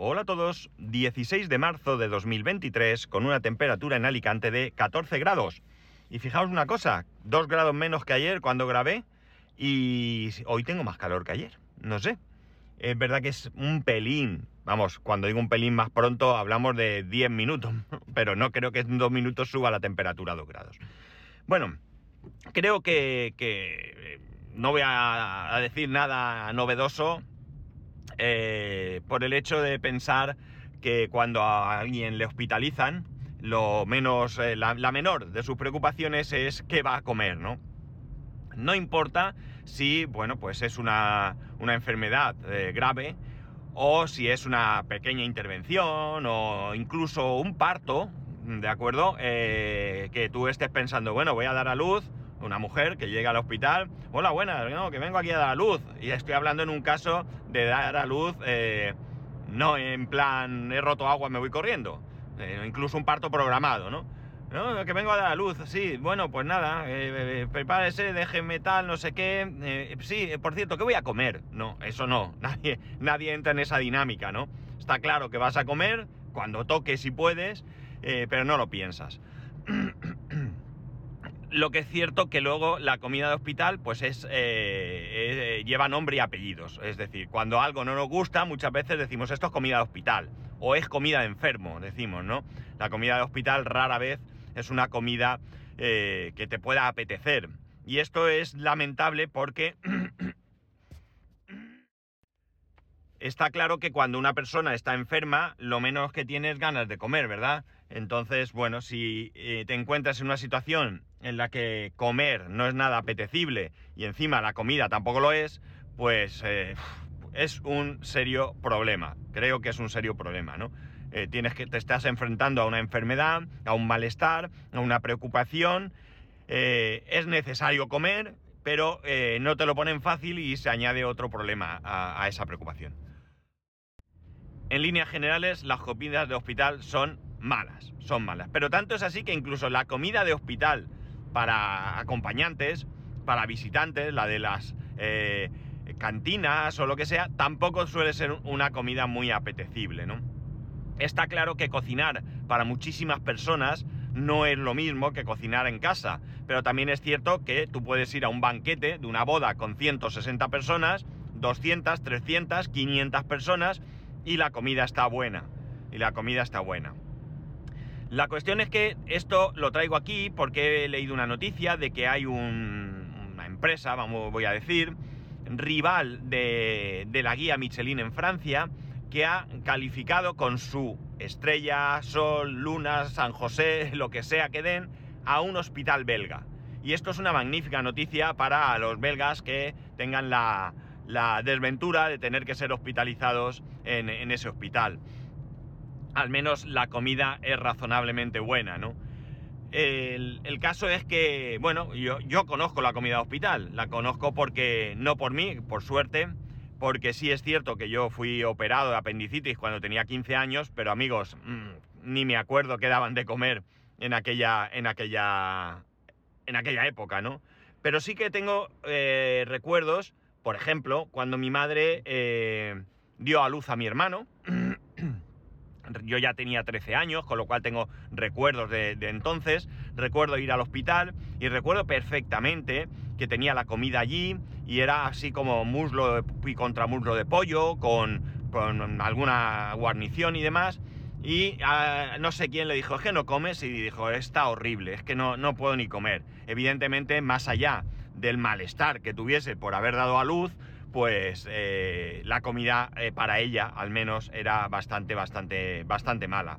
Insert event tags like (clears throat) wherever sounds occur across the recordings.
Hola a todos, 16 de marzo de 2023 con una temperatura en Alicante de 14 grados. Y fijaos una cosa, 2 grados menos que ayer cuando grabé y hoy tengo más calor que ayer, no sé. Es verdad que es un pelín, vamos, cuando digo un pelín más pronto hablamos de 10 minutos, (laughs) pero no creo que en 2 minutos suba la temperatura a 2 grados. Bueno, creo que, que no voy a decir nada novedoso, eh, por el hecho de pensar que cuando a alguien le hospitalizan, lo menos, eh, la, menor de sus preocupaciones es qué va a comer, ¿no? No importa si, bueno, pues es una, una enfermedad eh, grave o si es una pequeña intervención o incluso un parto, ¿de acuerdo? que tú estés pensando, bueno, voy a dar a luz, una mujer que llega al hospital, hola, buenas, que vengo aquí a dar a luz. Y estoy hablando en un caso de dar a luz, eh, no en plan, he roto agua, me voy corriendo. Eh, incluso un parto programado, ¿no? No, que vengo a dar a luz, sí, bueno, pues nada, eh, prepárese, déjeme tal, no sé qué. sí, por cierto, ¿qué voy a comer? No, eso no, (laughs) nadie, nadie entra en esa dinámica, ¿no? Está claro que vas a comer cuando toques si puedes, pero no lo piensas. (clears throat) Lo que es cierto que luego la comida de hospital pues es, eh, eh, lleva nombre y apellidos. Es decir, cuando algo no nos gusta, muchas veces decimos esto es comida de hospital o es comida de enfermo, decimos, ¿no? La comida de hospital rara vez es una comida eh, que te pueda apetecer. Y esto es lamentable porque (coughs) está claro que cuando una persona está enferma, lo menos que tiene es ganas de comer, ¿verdad? Entonces, bueno, si te encuentras en una situación en la que comer no es nada apetecible y encima la comida tampoco lo es, pues eh, es un serio problema. Creo que es un serio problema, ¿no? Eh, tienes que, te estás enfrentando a una enfermedad, a un malestar, a una preocupación. Eh, es necesario comer, pero no te lo ponen fácil y se añade otro problema a, a esa preocupación. En líneas generales, las comidas de hospital son malas, son malas. Pero tanto es así que incluso la comida de hospital para acompañantes, para visitantes, la de las eh, cantinas o lo que sea, tampoco suele ser una comida muy apetecible, ¿no? Está claro que cocinar para muchísimas personas no es lo mismo que cocinar en casa, pero también es cierto que tú puedes ir a un banquete de una boda con 160 personas, 200, 300, 500 personas y la comida está buena. Y la comida está buena. La cuestión es que esto lo traigo aquí porque he leído una noticia de que hay una empresa, vamos, voy a decir, rival de, la guía Michelin en Francia, que ha calificado con su estrella, sol, luna, San José, (laughs) lo que sea que den, a un hospital belga. Y esto es una magnífica noticia para los belgas que tengan la, desventura de tener que ser hospitalizados en ese hospital al menos la comida es razonablemente buena, ¿no? El, caso es que, bueno, yo, conozco la comida hospital, la conozco porque, no por mí, por suerte, porque sí es cierto que yo fui operado de apendicitis cuando tenía 15 años, pero amigos, mmm, ni me acuerdo qué daban de comer en aquella, en aquella, en aquella época, ¿no? Pero sí que tengo eh, recuerdos, por ejemplo, cuando mi madre eh, dio a luz a mi hermano, yo ya tenía 13 años, con lo cual tengo recuerdos de, entonces, recuerdo ir al hospital y recuerdo perfectamente que tenía la comida allí y era así como muslo y contramuslo de pollo con, con alguna guarnición y demás. Y ah, no sé quién le dijo, es que no comes, y dijo, está horrible, es que no, no puedo ni comer. Evidentemente, más allá del malestar que tuviese por haber dado a luz, pues eh, la comida eh, para ella al menos era bastante, bastante, bastante mala.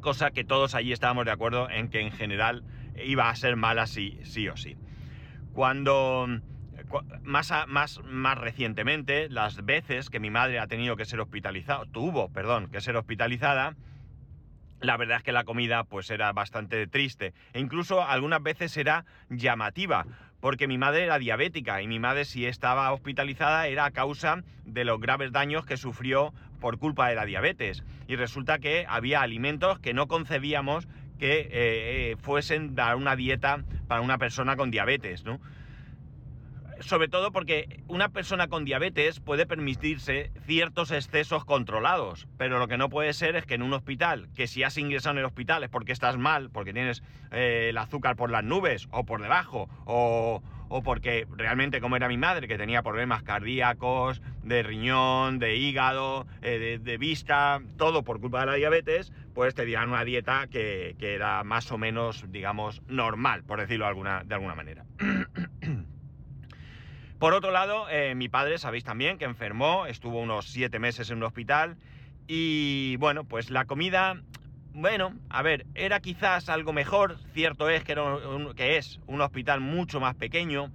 Cosa que todos allí estábamos de acuerdo en que en general iba a ser mala sí, sí o sí. Cuando más, más, más recientemente, las veces que mi madre ha tenido que ser hospitalizada, tuvo, perdón, que ser hospitalizada, la verdad es que la comida pues era bastante triste e incluso algunas veces era llamativa porque mi madre era diabética y mi madre si estaba hospitalizada era a causa de los graves daños que sufrió por culpa de la diabetes. Y resulta que había alimentos que no concebíamos que eh, eh, fuesen dar una dieta para una persona con diabetes, ¿no? Sobre todo porque una persona con diabetes puede permitirse ciertos excesos controlados, pero lo que no puede ser es que en un hospital, que si has ingresado en el hospital es porque estás mal, porque tienes eh, el azúcar por las nubes o por debajo, o, porque realmente como era mi madre, que tenía problemas cardíacos, de riñón, de hígado, eh, de, vista, todo por culpa de la diabetes, pues te dieran una dieta que, era más o menos, digamos, normal, por decirlo alguna, de alguna manera. (clears throat) Por otro lado, eh, mi padre, sabéis también, que enfermó, estuvo unos siete meses en un hospital y bueno, pues la comida, bueno, a ver, era quizás algo mejor, cierto es que, que es un hospital mucho más pequeño,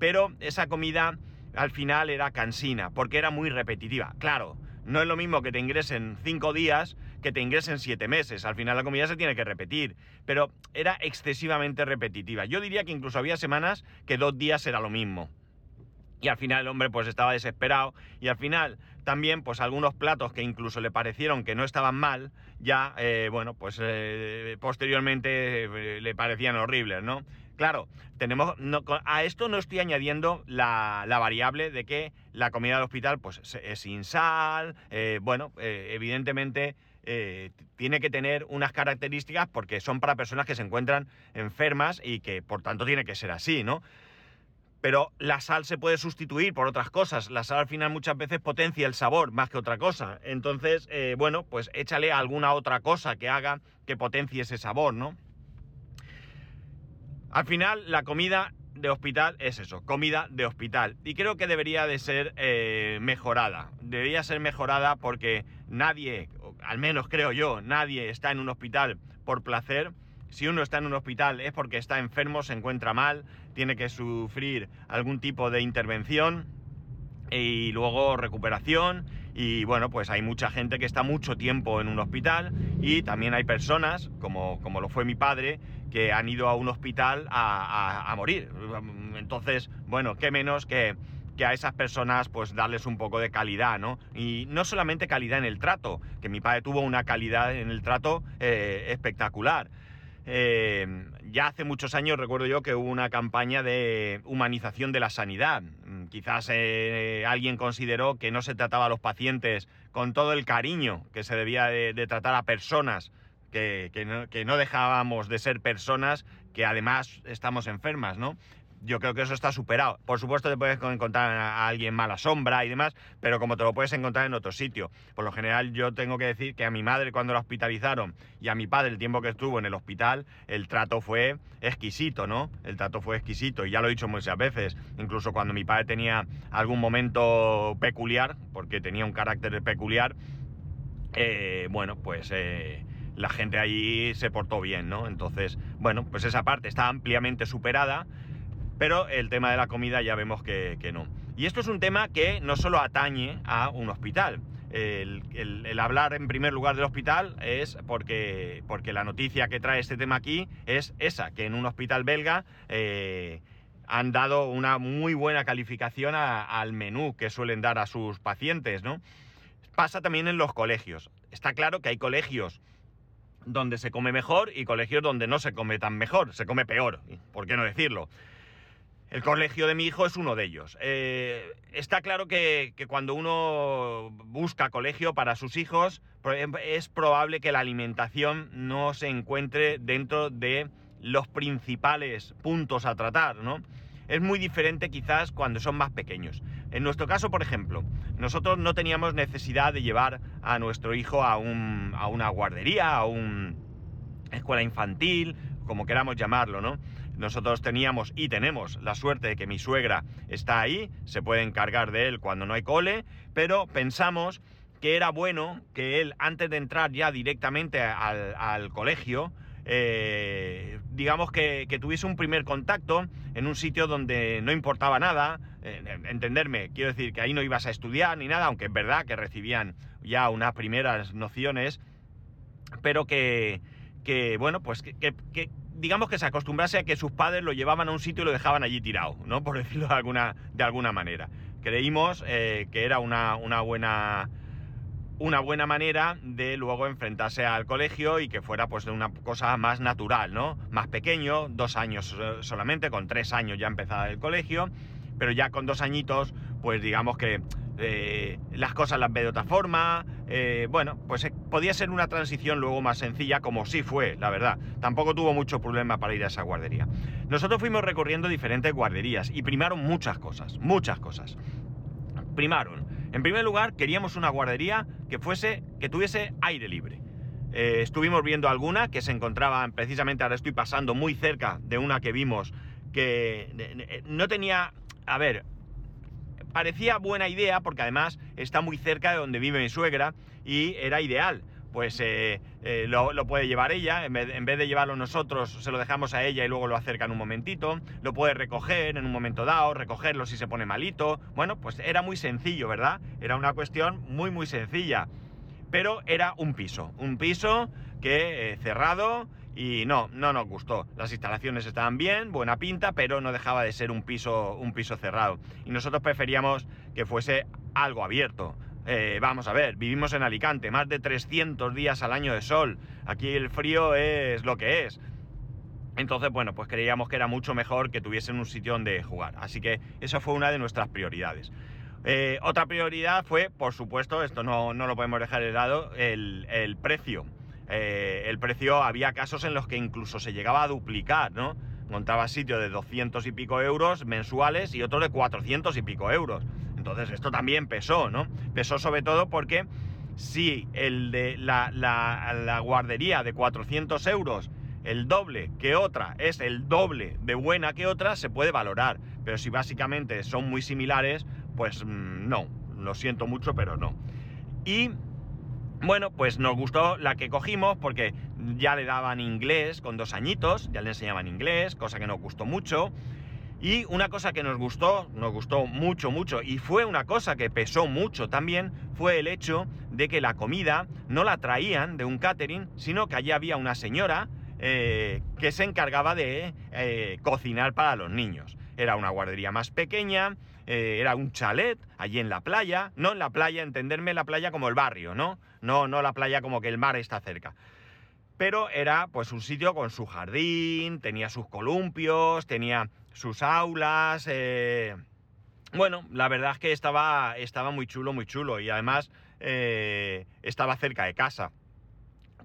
pero esa comida al final era cansina, porque era muy repetitiva. Claro, no es lo mismo que te ingresen cinco días que te ingresen siete meses. Al final la comida se tiene que repetir, pero era excesivamente repetitiva. Yo diría que incluso había semanas que dos días era lo mismo. Y al final el hombre pues estaba desesperado y al final también pues algunos platos que incluso le parecieron que no estaban mal, ya eh, bueno pues eh, posteriormente eh, le parecían horribles, ¿no? Claro, tenemos a esto no estoy añadiendo la, variable de que la comida del hospital pues es sin sal, bueno, evidentemente tiene que tener unas características porque son para personas que se encuentran enfermas y que por tanto tiene que ser así, ¿no? Pero la sal se puede sustituir por otras cosas. La sal al final muchas veces potencia el sabor más que otra cosa. Entonces, eh, bueno, pues échale alguna otra cosa que haga que potencie ese sabor, ¿no? Al final, la comida de hospital es eso, comida de hospital. Y creo que debería de ser eh, mejorada. Debería ser mejorada porque nadie, al menos creo yo, nadie está en un hospital por placer si uno está en un hospital es porque está enfermo, se encuentra mal, tiene que sufrir algún tipo de intervención y luego recuperación. Y bueno, pues hay mucha gente que está mucho tiempo en un hospital y también hay personas, como, como lo fue mi padre, que han ido a un hospital a, morir. Entonces, bueno, qué menos que, que a esas personas pues darles un poco de calidad, ¿no? Y no solamente calidad en el trato, que mi padre tuvo una calidad en el trato eh, espectacular, eh, ya hace muchos años recuerdo yo que hubo una campaña de humanización de la sanidad. Mm, quizás eh, alguien consideró que no se trataba a los pacientes con todo el cariño que se debía de, tratar a personas, que, no, que no dejábamos de ser personas que además estamos enfermas, ¿no? Yo creo que eso está superado. Por supuesto te puedes encontrar a alguien mala sombra y demás, pero como te lo puedes encontrar en otro sitio. Por lo general yo tengo que decir que a mi madre cuando la hospitalizaron y a mi padre el tiempo que estuvo en el hospital, el trato fue exquisito, ¿no? El trato fue exquisito y ya lo he dicho muchas veces, incluso cuando mi padre tenía algún momento peculiar, porque tenía un carácter peculiar, eh, bueno, pues... Eh, la gente allí se portó bien, ¿no? Entonces, bueno, pues esa parte está ampliamente superada pero el tema de la comida ya vemos que, no. Y esto es un tema que no solo atañe a un hospital. El, hablar en primer lugar del hospital es porque, porque la noticia que trae este tema aquí es esa, que en un hospital belga eh, han dado una muy buena calificación al menú que suelen dar a sus pacientes, ¿no? Pasa también en los colegios. Está claro que hay colegios donde se come mejor y colegios donde no se come tan mejor, se come peor, ¿por qué no decirlo? El colegio de mi hijo es uno de ellos. Eh, está claro que, cuando uno busca colegio para sus hijos, es probable que la alimentación no se encuentre dentro de los principales puntos a tratar, ¿no? Es muy diferente quizás cuando son más pequeños. En nuestro caso, por ejemplo, nosotros no teníamos necesidad de llevar a nuestro hijo a, a una guardería, a una escuela infantil, como queramos llamarlo, ¿no? Nosotros teníamos y tenemos la suerte de que mi suegra está ahí, se puede encargar de él cuando no hay cole, pero pensamos que era bueno que él, antes de entrar ya directamente al, colegio, eh, digamos que, tuviese un primer contacto en un sitio donde no importaba nada, entenderme, quiero decir que ahí no ibas a estudiar ni nada, aunque es verdad que recibían ya unas primeras nociones, pero que bueno, pues que, digamos que se acostumbrase a que sus padres lo llevaban a un sitio y lo dejaban allí tirado, ¿no? Por decirlo de alguna, de alguna manera. Creímos eh, que era una, buena una buena manera de luego enfrentarse al colegio y que fuera pues una cosa más natural, ¿no? Más pequeño, dos años solamente, con tres años ya empezaba el colegio, pero ya con dos añitos, pues digamos que eh, las cosas las ve de otra forma. Eh, bueno, pues eh, podía ser una transición luego más sencilla, como sí fue, la verdad. Tampoco tuvo mucho problema para ir a esa guardería. Nosotros fuimos recorriendo diferentes guarderías y primaron muchas cosas, muchas cosas. Primaron. En primer lugar, queríamos una guardería que fuese, que tuviese aire libre. estuvimos viendo alguna que se encontraban, precisamente ahora estoy pasando muy cerca de una que vimos que no tenía, a ver, parecía buena idea porque además está muy cerca de donde vive mi suegra y era ideal. Pues eh, eh, lo, puede llevar ella, en vez, de llevarlo nosotros, se lo dejamos a ella y luego lo acerca en un momentito. Lo puede recoger en un momento dado, recogerlo si se pone malito. Bueno, pues era muy sencillo, ¿verdad? Era una cuestión muy, muy sencilla. Pero era un piso, un piso que eh, cerrado y no, no nos gustó. Las instalaciones estaban bien, buena pinta, pero no dejaba de ser un piso, un piso cerrado. Y nosotros preferíamos que fuese algo abierto. Eh, vamos a ver, vivimos en Alicante, más de 300 días al año de sol. Aquí el frío es lo que es. Entonces, bueno, pues creíamos que era mucho mejor que tuviesen un sitio donde jugar. Así que esa fue una de nuestras prioridades. Eh, otra prioridad fue, por supuesto, esto no, lo podemos dejar de lado, el, el precio. Eh, el precio había casos en los que incluso se llegaba a duplicar, ¿no? Montaba sitio de 200 y pico euros mensuales y otro de 400 y pico euros. Entonces esto también pesó, ¿no? Pesó sobre todo porque si el de la, la guardería de 400 euros, el doble que otra es el doble de buena que otra, se puede valorar. Pero si básicamente son muy similares, pues mm, no, lo siento mucho, pero no. Y bueno, pues nos gustó la que cogimos porque ya le daban inglés con dos añitos, ya le enseñaban inglés, cosa que nos gustó mucho. Y una cosa que nos gustó, nos gustó mucho, mucho, y fue una cosa que pesó mucho también, fue el hecho de que la comida no la traían de un catering, sino que allí había una señora eh, que se encargaba de eh, cocinar para los niños. Era una guardería más pequeña, eh, era un chalet allí en la playa, no en la playa, entenderme la playa como el barrio, ¿no? No, no la playa como que el mar está cerca. Pero era pues un sitio con su jardín, tenía sus columpios, tenía sus aulas. Eh, bueno, la verdad es que estaba, estaba muy chulo, muy chulo. Y además eh, estaba cerca de casa.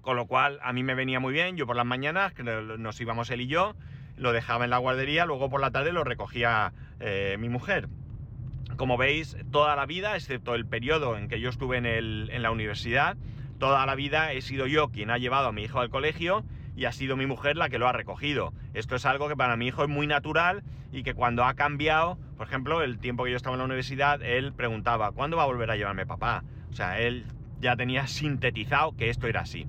Con lo cual a mí me venía muy bien. Yo por las mañanas nos íbamos él y yo, lo dejaba en la guardería, luego por la tarde lo recogía mi mujer como veis, toda la vida, excepto el periodo en que yo estuve en, la universidad, toda la vida he sido yo quien ha llevado a mi hijo al colegio y ha sido mi mujer la que lo ha recogido. Esto es algo que para mi hijo es muy natural y que cuando ha cambiado, por ejemplo, el tiempo que yo estaba en la universidad, él preguntaba, ¿cuándo va a volver a llevarme papá? O sea, él ya tenía sintetizado que esto era así.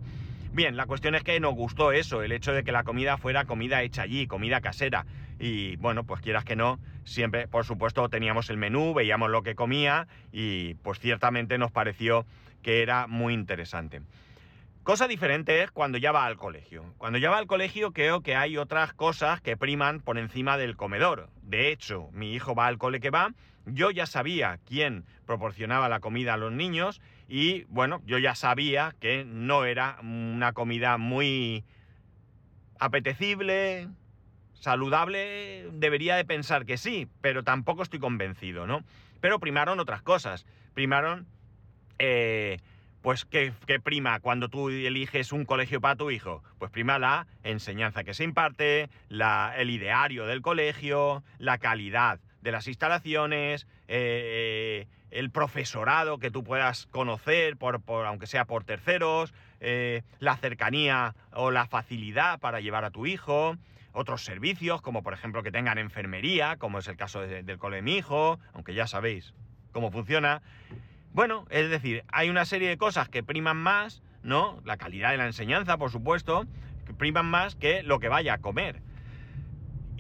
Bien, la cuestión es que nos gustó eso, el hecho de que la comida fuera comida hecha allí, comida casera. Y bueno, pues quieras que no, siempre, por supuesto, teníamos el menú, veíamos lo que comía y pues ciertamente nos pareció que era muy interesante. Cosa diferente es cuando ya va al colegio. Cuando ya va al colegio creo que hay otras cosas que priman por encima del comedor. De hecho, mi hijo va al cole que va, yo ya sabía quién proporcionaba la comida a los niños y bueno, yo ya sabía que no era una comida muy apetecible, saludable, debería de pensar que sí, pero tampoco estoy convencido, ¿no? Pero primaron otras cosas. Primaron, eh, pues, ¿qué, prima cuando tú eliges un colegio para tu hijo? Pues prima la enseñanza que se imparte, la, el ideario del colegio, la calidad de las instalaciones, eh, el profesorado que tú puedas conocer, por, aunque sea por terceros, eh, la cercanía o la facilidad para llevar a tu hijo, otros servicios, como por ejemplo que tengan enfermería, como es el caso del cole de mi hijo, aunque ya sabéis cómo funciona. Bueno, es decir, hay una serie de cosas que priman más, ¿no? La calidad de la enseñanza, por supuesto, que priman más que lo que vaya a comer.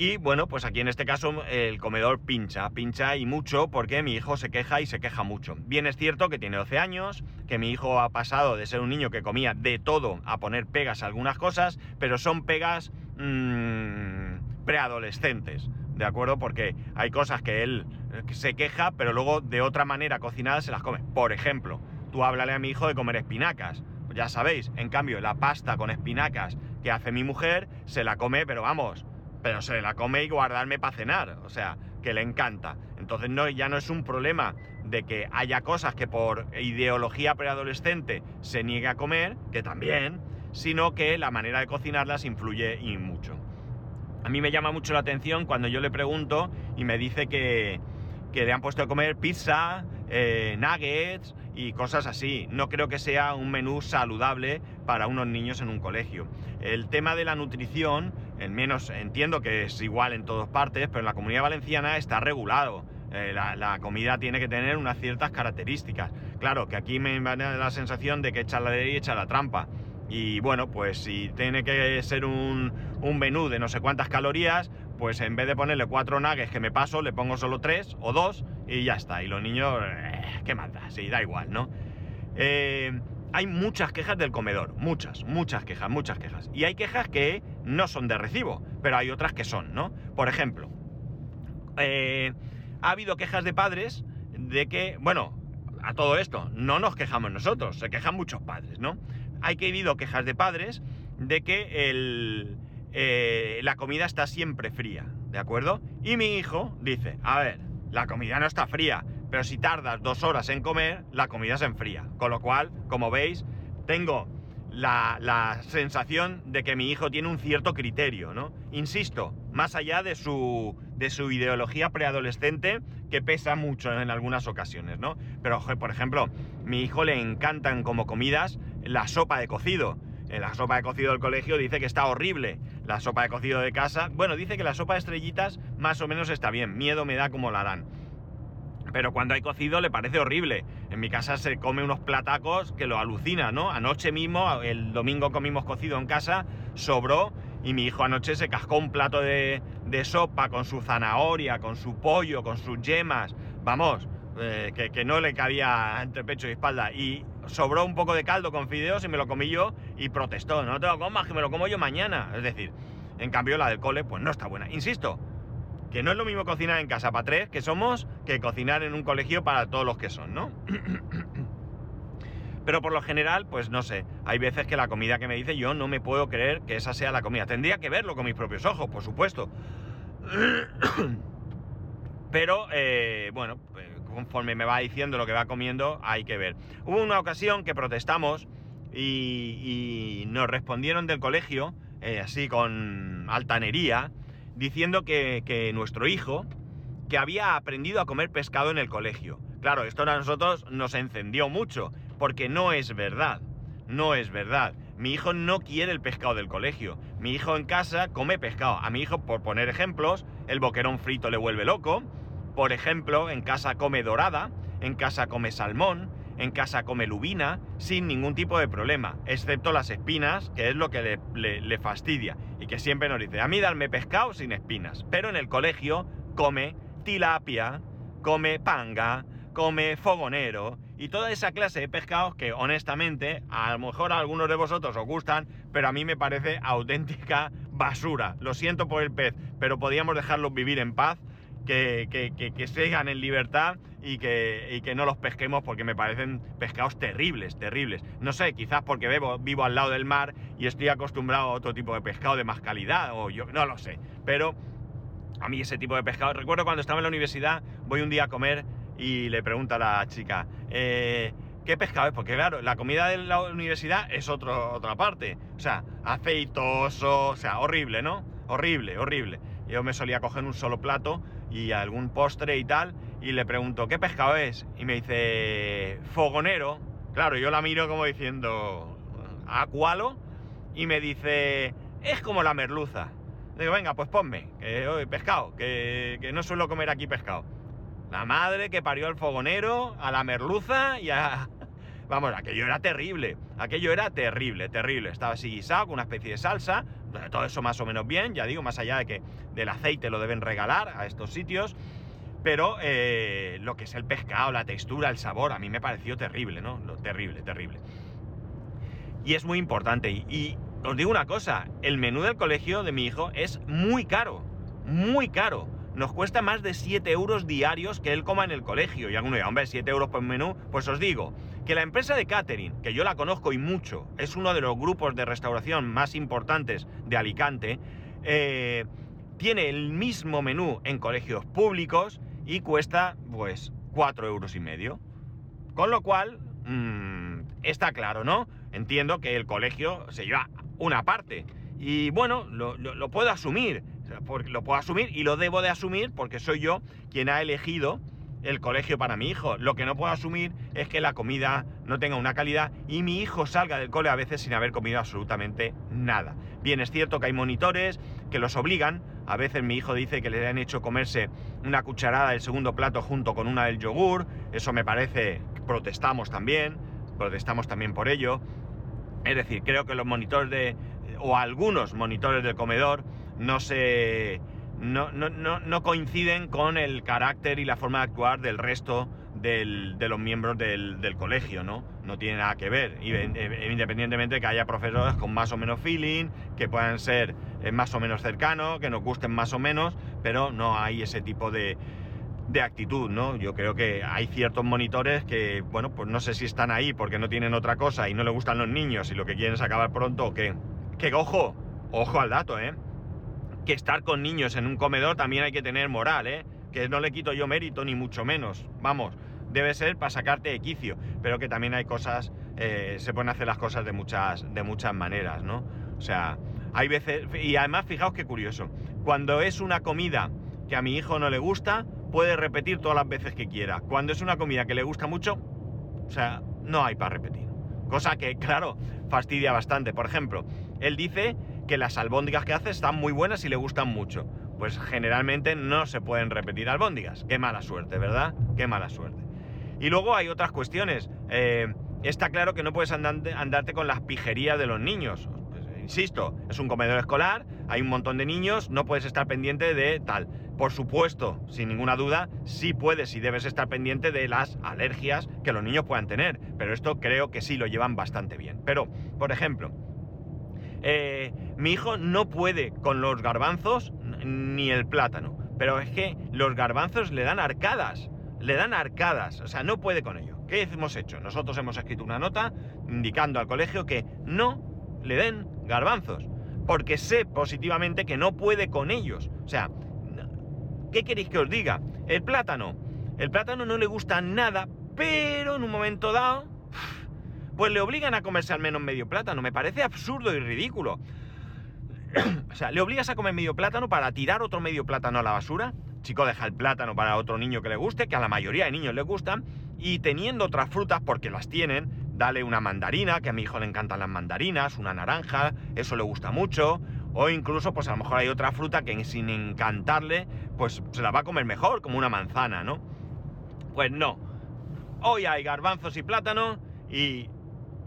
Y bueno, pues aquí en este caso el comedor pincha, pincha y mucho porque mi hijo se queja y se queja mucho. Bien es cierto que tiene 12 años, que mi hijo ha pasado de ser un niño que comía de todo a poner pegas a algunas cosas, pero son pegas mmm, preadolescentes, ¿de acuerdo? Porque hay cosas que él eh, se queja, pero luego de otra manera cocinadas se las come. Por ejemplo, tú háblale a mi hijo de comer espinacas. Ya sabéis, en cambio, la pasta con espinacas que hace mi mujer se la come, pero vamos, pero se la come y guardarme para cenar. O sea, que le encanta. Entonces no, ya no es un problema de que haya cosas que por ideología preadolescente se niegue a comer, que también, sino que la manera de cocinarlas influye y mucho. A mí me llama mucho la atención cuando yo le pregunto y me dice que, que le han puesto a comer pizza, eh, nuggets y cosas así. No creo que sea un menú saludable para unos niños en un colegio. El tema de la nutrición, en menos entiendo que es igual en todas partes, pero en la comunidad valenciana está regulado. Eh, la, comida tiene que tener unas ciertas características. Claro, que aquí me da la sensación de que echa la ley y echa la trampa. Y bueno, pues si tiene que ser un, un menú de no sé cuántas calorías, pues en vez de ponerle cuatro nuggets que me paso, le pongo solo tres o dos y ya está. Y los niños, eh, ¿qué más da? Sí, da igual, ¿no? Eh, hay muchas quejas del comedor, muchas, muchas quejas, muchas quejas. Y hay quejas que no son de recibo, pero hay otras que son, ¿no? Por ejemplo, eh, ha habido quejas de padres de que, bueno, a todo esto, no nos quejamos nosotros, se quejan muchos padres, ¿no? Hay que habido quejas de padres de que el, la comida está siempre fría, ¿de acuerdo? Y mi hijo dice, a ver, la comida no está fría, pero si tardas dos horas en comer, la comida se enfría. Con lo cual, como veis, tengo la, sensación de que mi hijo tiene un cierto criterio, ¿no? Insisto, más allá de su, de su ideología preadolescente, que pesa mucho en algunas ocasiones, ¿no? Pero, por ejemplo, mi hijo le encantan como comidas la sopa de cocido la sopa de cocido del colegio dice que está horrible. La sopa de cocido de casa, bueno, dice que la sopa de estrellitas más o menos está bien. Miedo me da como la harán. Pero cuando hay cocido le parece horrible. En mi casa se come unos platacos que lo alucina, ¿no? Anoche mismo, el domingo comimos cocido en casa, sobró y mi hijo anoche se cascó un plato de, de sopa con su zanahoria, con su pollo, con sus yemas. Vamos, eh, que, que, no le cabía entre pecho y espalda. Y sobró un poco de caldo con fideos y me lo comí yo y protestó, no te lo comas, que me lo como yo mañana. Es decir, en cambio la del cole pues no está buena. Insisto, que no es lo mismo cocinar en casa para tres que somos que cocinar en un colegio para todos los que son, ¿no? (clears throat) Pero por lo general, pues no sé, hay veces que la comida que me dice yo no me puedo creer que esa sea la comida. Tendría que verlo con mis propios ojos, por supuesto. (clears throat) Pero, eh, bueno, conforme me va diciendo lo que va comiendo, hay que ver. Hubo una ocasión que protestamos y, nos respondieron del colegio, eh, así con altanería, diciendo que, nuestro hijo, que había aprendido a comer pescado en el colegio. Claro, esto a nosotros nos encendió mucho, porque no es verdad, no es verdad. Mi hijo no quiere el pescado del colegio. Mi hijo en casa come pescado. A mi hijo, por poner ejemplos, el boquerón frito le vuelve loco, por ejemplo, en casa come dorada, en casa come salmón, en casa come lubina, sin ningún tipo de problema, excepto las espinas, que es lo que le, fastidia y que siempre nos dice, a mí darme pescado sin espinas, pero en el colegio come tilapia, come panga, come fogonero y toda esa clase de pescados que honestamente a lo mejor a algunos de vosotros os gustan, pero a mí me parece auténtica basura. Lo siento por el pez, pero podíamos dejarlos vivir en paz que, que, que, sigan en libertad y que, que, no los pesquemos porque me parecen pescados terribles, terribles. No sé, quizás porque vivo, vivo al lado del mar y estoy acostumbrado a otro tipo de pescado de más calidad, o yo no lo sé. Pero a mí ese tipo de pescado, recuerdo cuando estaba en la universidad, voy un día a comer y le pregunto a la chica, eh, ¿qué pescado es? Porque claro, la comida de la universidad es otro, otra parte. O sea, aceitoso, o sea, horrible, ¿no? Horrible, horrible. Yo me solía coger un solo plato y algún postre y tal, y le pregunto, ¿qué pescado es? Y me dice, fogonero. Claro, yo la miro como diciendo, ¿acualo? Y me dice, es como la merluza. Digo, venga, pues ponme, que pescado, que, que no suelo comer aquí pescado. La madre que parió al fogonero, a la merluza y a... (laughs) Vamos, aquello era terrible, aquello era terrible, terrible. Estaba así guisado con una especie de salsa, todo eso más o menos bien, ya digo, más allá de que del aceite lo deben regalar a estos sitios, pero eh, lo que es el pescado, la textura, el sabor, a mí me pareció terrible, ¿no? Lo, terrible, terrible. Y es muy importante. Y, os digo una cosa, el menú del colegio de mi hijo es muy caro, muy caro. Nos cuesta más de 7 euros diarios que él coma en el colegio. Y alguno dirá, hombre, 7 euros por menú. Pues os digo, que la empresa de catering, que yo la conozco y mucho, es uno de los grupos de restauración más importantes de Alicante, eh, tiene el mismo menú en colegios públicos y cuesta pues 4 euros y medio. Con lo cual, mmm, está claro, ¿no? Entiendo que el colegio se lleva una parte. Y bueno, lo, lo, lo puedo asumir. Lo puedo asumir y lo debo de asumir porque soy yo quien ha elegido el colegio para mi hijo. Lo que no puedo asumir es que la comida no tenga una calidad y mi hijo salga del cole a veces sin haber comido absolutamente nada. Bien, es cierto que hay monitores que los obligan. A veces mi hijo dice que le han hecho comerse una cucharada del segundo plato junto con una del yogur. Eso me parece, protestamos también, protestamos también por ello. Es decir, creo que los monitores de, o algunos monitores del comedor, no se no, no, no, no, coinciden con el carácter y la forma de actuar del resto del, de los miembros del, del, colegio, ¿no? No tiene nada que ver, independientemente de que haya profesores con más o menos feeling, que puedan ser eh, más o menos cercanos, que nos gusten más o menos, pero no hay ese tipo de, de actitud, ¿no? Yo creo que hay ciertos monitores que, bueno, pues no sé si están ahí porque no tienen otra cosa y no le gustan los niños y lo que quieren es acabar pronto o qué. Que ojo, ojo al dato, ¿eh? Que estar con niños en un comedor también hay que tener moral, ¿eh? Que no le quito yo mérito, ni mucho menos. Vamos, debe ser para sacarte de quicio, pero que también hay cosas, eh, se pueden hacer las cosas de muchas, de muchas maneras, ¿no? O sea, hay veces, y además fijaos qué curioso, cuando es una comida que a mi hijo no le gusta, puede repetir todas las veces que quiera. Cuando es una comida que le gusta mucho, o sea, no hay para repetir. Cosa que, claro, fastidia bastante. Por ejemplo, él dice que las albóndigas que hace están muy buenas y le gustan mucho. Pues generalmente no se pueden repetir albóndigas. Qué mala suerte, ¿verdad? Qué mala suerte. Y luego hay otras cuestiones. Eh, está claro que no puedes andarte, con las pijerías de los niños. Pues, insisto, es un comedor escolar, hay un montón de niños, no puedes estar pendiente de tal. Por supuesto, sin ninguna duda, sí puedes y debes estar pendiente de las alergias que los niños puedan tener. Pero esto creo que sí lo llevan bastante bien. Pero, por ejemplo, eh, mi hijo no puede con los garbanzos ni el plátano, pero es que los garbanzos le dan arcadas, le dan arcadas, o sea, no puede con ello. ¿Qué hemos hecho? Nosotros hemos escrito una nota indicando al colegio que no le den garbanzos, porque sé positivamente que no puede con ellos. O sea, ¿qué queréis que os diga? El plátano, el plátano no le gusta nada, pero en un momento dado pues le obligan a comerse al menos medio plátano. Me parece absurdo y ridículo. (clears throat) o sea, le obligas a comer medio plátano para tirar otro medio plátano a la basura. Chico, deja el plátano para otro niño que le guste, que a la mayoría de niños les gustan. Y teniendo otras frutas, porque las tienen, dale una mandarina, que a mi hijo le encantan las mandarinas, una naranja, eso le gusta mucho. O incluso, pues a lo mejor hay otra fruta que sin encantarle, pues se la va a comer mejor, como una manzana, ¿no? Pues no. Hoy hay garbanzos y plátano y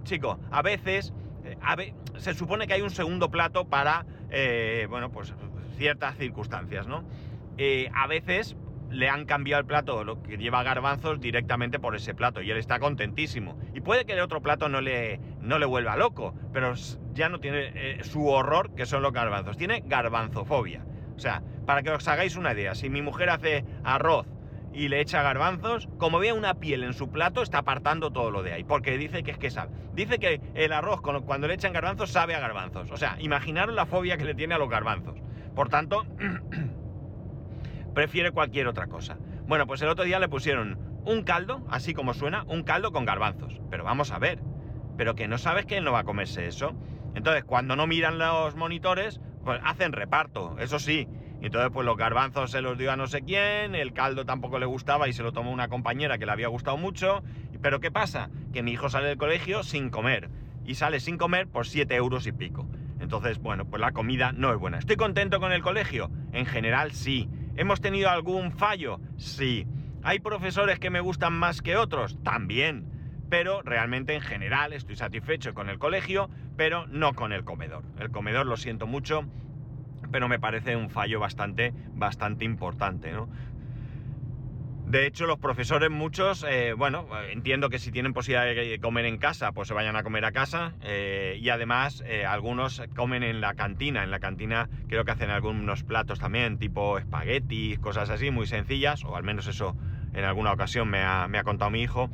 Chicos, a veces eh, se supone que hay un segundo plato para, eh, bueno, pues ciertas circunstancias, ¿no? Eh, a veces le han cambiado el plato, lo que lleva garbanzos, directamente por ese plato y él está contentísimo. Y puede que el otro plato no le, no le vuelva loco, pero ya no tiene su horror, que son los garbanzos, tiene garbanzofobia. O sea, para que os hagáis una idea, si mi mujer hace arroz y le echa garbanzos, como vea una piel en su plato, está apartando todo lo de ahí, porque dice que es que sabe. Dice que el arroz cuando le echan garbanzos sabe a garbanzos. O sea, imaginaros la fobia que le tiene a los garbanzos. Por tanto, (clears throat) prefiere cualquier otra cosa. Bueno, pues el otro día le pusieron un caldo, así como suena, un caldo con garbanzos. Pero vamos a ver, pero que no sabes que él no va a comerse eso. Entonces, cuando no miran los monitores, pues hacen reparto, eso sí. Entonces, pues los garbanzos se los dio a no sé quién, el caldo tampoco le gustaba y se lo tomó una compañera que le había gustado mucho. Pero ¿qué pasa? Que mi hijo sale del colegio sin comer. Y sale sin comer por 7 euros y pico. Entonces, bueno, pues la comida no es buena. ¿Estoy contento con el colegio? En general, sí. ¿Hemos tenido algún fallo? Sí. ¿Hay profesores que me gustan más que otros? También. Pero realmente en general estoy satisfecho con el colegio, pero no con el comedor. El comedor lo siento mucho, pero me parece un fallo bastante, bastante importante, ¿no? De hecho, los profesores muchos, eh, bueno, entiendo que si tienen posibilidad de comer en casa, pues se vayan a comer a casa. Eh, y además, eh, algunos comen en la cantina. En la cantina creo que hacen algunos platos también, tipo espaguetis, cosas así, muy sencillas, o al menos eso en alguna ocasión me ha, me ha contado mi hijo.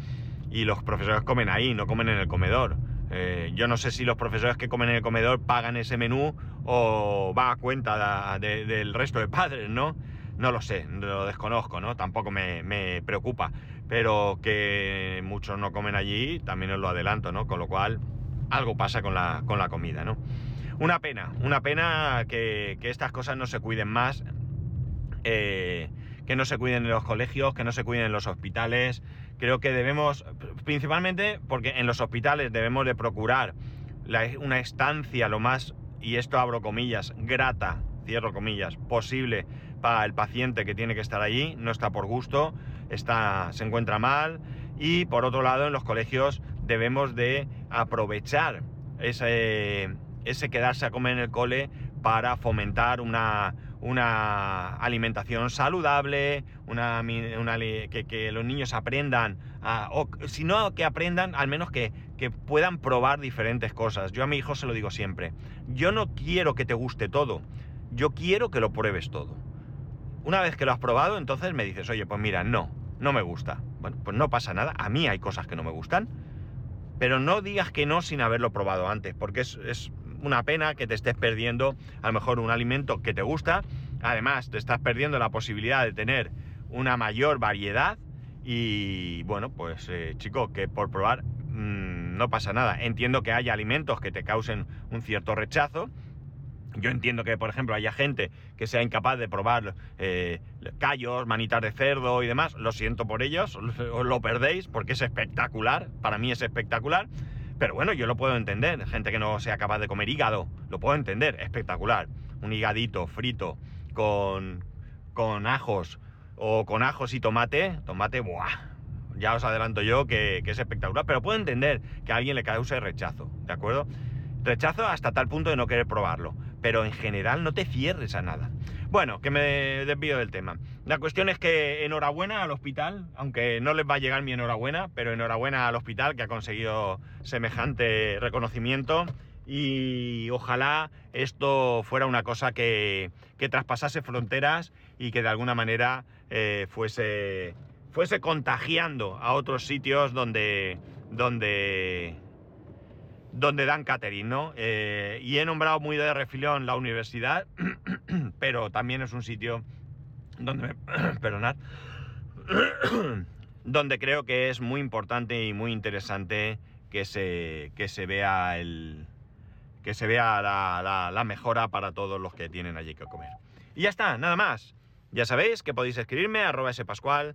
Y los profesores comen ahí, no comen en el comedor. Eh, yo no sé si los profesores que comen en el comedor pagan ese menú o va a cuenta del resto de padres, ¿no? No lo sé, lo desconozco, ¿no? Tampoco me, me, preocupa. Pero que muchos no comen allí, también os lo adelanto, ¿no? Con lo cual, algo pasa con la, con la comida, ¿no? Una pena, una pena que, que estas cosas no se cuiden más. Eh, que no se cuiden en los colegios, que no se cuiden en los hospitales. Creo que debemos, principalmente porque en los hospitales debemos de procurar una estancia lo más, y esto abro comillas, grata, cierro comillas, posible para el paciente que tiene que estar allí, no está por gusto, está, se encuentra mal. Y por otro lado, en los colegios debemos de aprovechar ese, ese quedarse a comer en el cole para fomentar una, una alimentación saludable, una, que, los niños aprendan, o si no que aprendan, al menos que, que puedan probar diferentes cosas. Yo a mi hijo se lo digo siempre, yo no quiero que te guste todo, yo quiero que lo pruebes todo. Una vez que lo has probado, entonces me dices, oye, pues mira, no, no me gusta. Bueno, pues no pasa nada, a mí hay cosas que no me gustan, pero no digas que no sin haberlo probado antes, porque es, es una pena que te estés perdiendo a lo mejor un alimento que te gusta. Además, te estás perdiendo la posibilidad de tener una mayor variedad. Y bueno, pues eh, chico, que por probar mm, no pasa nada. Entiendo que haya alimentos que te causen un cierto rechazo. Yo entiendo que, por ejemplo, haya gente que sea incapaz de probar eh, callos, manitas de cerdo y demás. Lo siento por ellos, os lo perdéis porque es espectacular. Para mí es espectacular. Pero bueno, yo lo puedo entender. Gente que no sea capaz de comer hígado, lo puedo entender. Espectacular. Un higadito frito con, con ajos o con ajos y tomate. Tomate, ¡buah! Ya os adelanto yo que, es espectacular. Pero puedo entender que a alguien le cause rechazo, ¿de acuerdo? Rechazo hasta tal punto de no querer probarlo. Pero en general no te cierres a nada. Bueno, que me desvío del tema. La cuestión es que enhorabuena al hospital, aunque no les va a llegar mi enhorabuena, pero enhorabuena al hospital que ha conseguido semejante reconocimiento y ojalá esto fuera una cosa que, traspasase fronteras y que de alguna manera eh, fuese, fuese contagiando a otros sitios donde, donde, donde dan catering, ¿no? Eh, y he nombrado muy de refilón la universidad, (clears throat) pero también es un sitio donde, (clears throat) perdonad, (clears throat) donde creo que es muy importante y muy interesante que se, que se vea el que se vea la, mejora para todos los que tienen allí que comer. Y ya está, nada más. Ya sabéis que podéis escribirme a arroba spascual,